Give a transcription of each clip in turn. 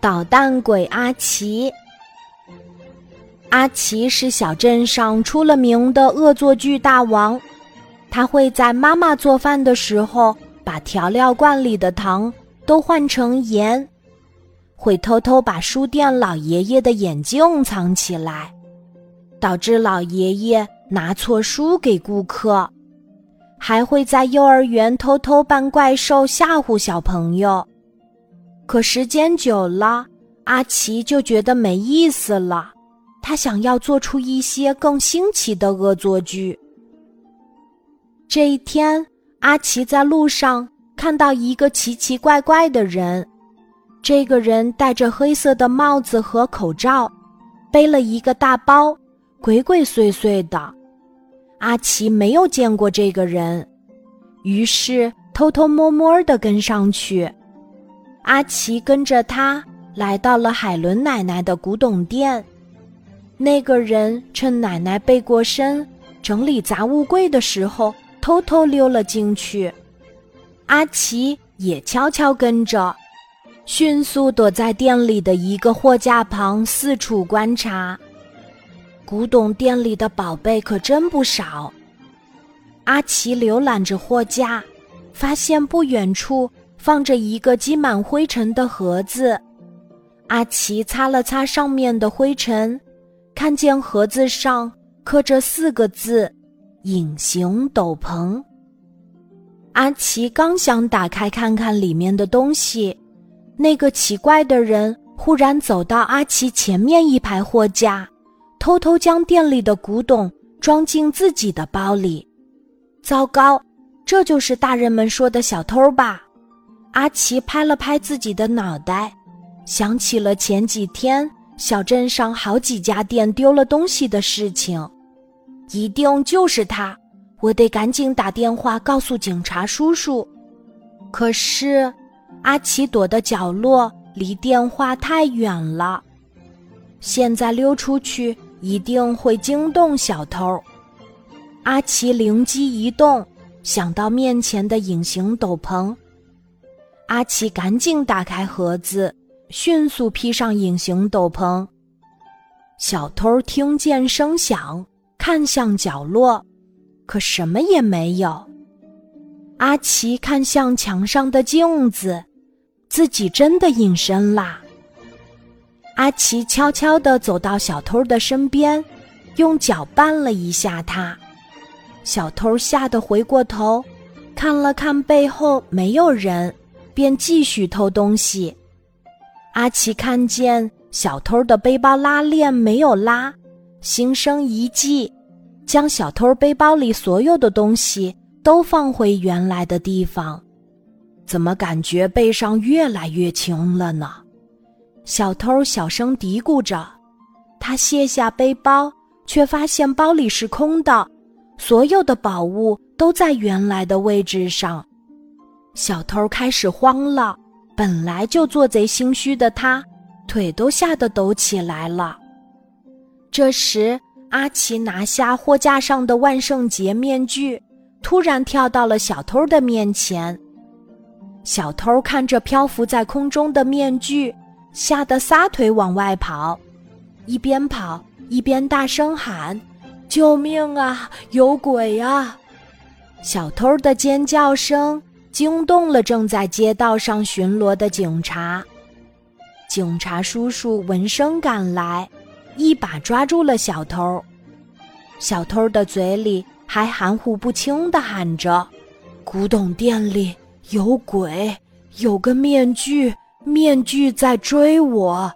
捣蛋鬼阿奇。阿奇是小镇上出了名的恶作剧大王，他会在妈妈做饭的时候把调料罐里的糖都换成盐，会偷偷把书店老爷爷的眼镜藏起来，导致老爷爷拿错书给顾客。还会在幼儿园偷偷扮怪兽吓唬小朋友，可时间久了，阿奇就觉得没意思了。他想要做出一些更新奇的恶作剧。这一天，阿奇在路上看到一个奇奇怪怪的人，这个人戴着黑色的帽子和口罩，背了一个大包，鬼鬼祟祟的。阿奇没有见过这个人，于是偷偷摸摸的跟上去。阿奇跟着他来到了海伦奶奶的古董店。那个人趁奶奶背过身整理杂物柜的时候，偷偷溜了进去。阿奇也悄悄跟着，迅速躲在店里的一个货架旁四处观察。古董店里的宝贝可真不少。阿奇浏览着货架，发现不远处放着一个积满灰尘的盒子。阿奇擦了擦上面的灰尘，看见盒子上刻着四个字：“隐形斗篷。”阿奇刚想打开看看里面的东西，那个奇怪的人忽然走到阿奇前面一排货架。偷偷将店里的古董装进自己的包里，糟糕，这就是大人们说的小偷吧？阿奇拍了拍自己的脑袋，想起了前几天小镇上好几家店丢了东西的事情，一定就是他！我得赶紧打电话告诉警察叔叔。可是，阿奇躲的角落离电话太远了，现在溜出去。一定会惊动小偷。阿奇灵机一动，想到面前的隐形斗篷。阿奇赶紧打开盒子，迅速披上隐形斗篷。小偷听见声响，看向角落，可什么也没有。阿奇看向墙上的镜子，自己真的隐身啦。阿奇悄悄地走到小偷的身边，用脚绊了一下他。小偷吓得回过头，看了看背后没有人，便继续偷东西。阿奇看见小偷的背包拉链没有拉，心生一计，将小偷背包里所有的东西都放回原来的地方。怎么感觉背上越来越轻了呢？小偷小声嘀咕着，他卸下背包，却发现包里是空的，所有的宝物都在原来的位置上。小偷开始慌了，本来就做贼心虚的他，腿都吓得抖起来了。这时，阿奇拿下货架上的万圣节面具，突然跳到了小偷的面前。小偷看着漂浮在空中的面具。吓得撒腿往外跑，一边跑一边大声喊：“救命啊！有鬼啊！”小偷的尖叫声惊动了正在街道上巡逻的警察。警察叔叔闻声赶来，一把抓住了小偷。小偷的嘴里还含糊不清地喊着：“古董店里有鬼，有个面具。”面具在追我，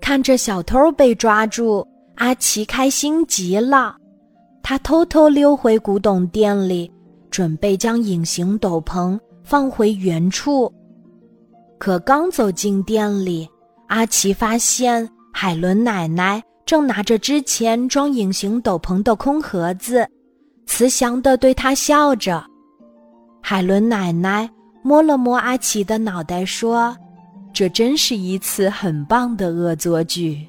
看着小偷被抓住，阿奇开心极了。他偷偷溜回古董店里，准备将隐形斗篷放回原处。可刚走进店里，阿奇发现海伦奶奶正拿着之前装隐形斗篷的空盒子，慈祥地对他笑着。海伦奶奶。摸了摸阿奇的脑袋，说：“这真是一次很棒的恶作剧。”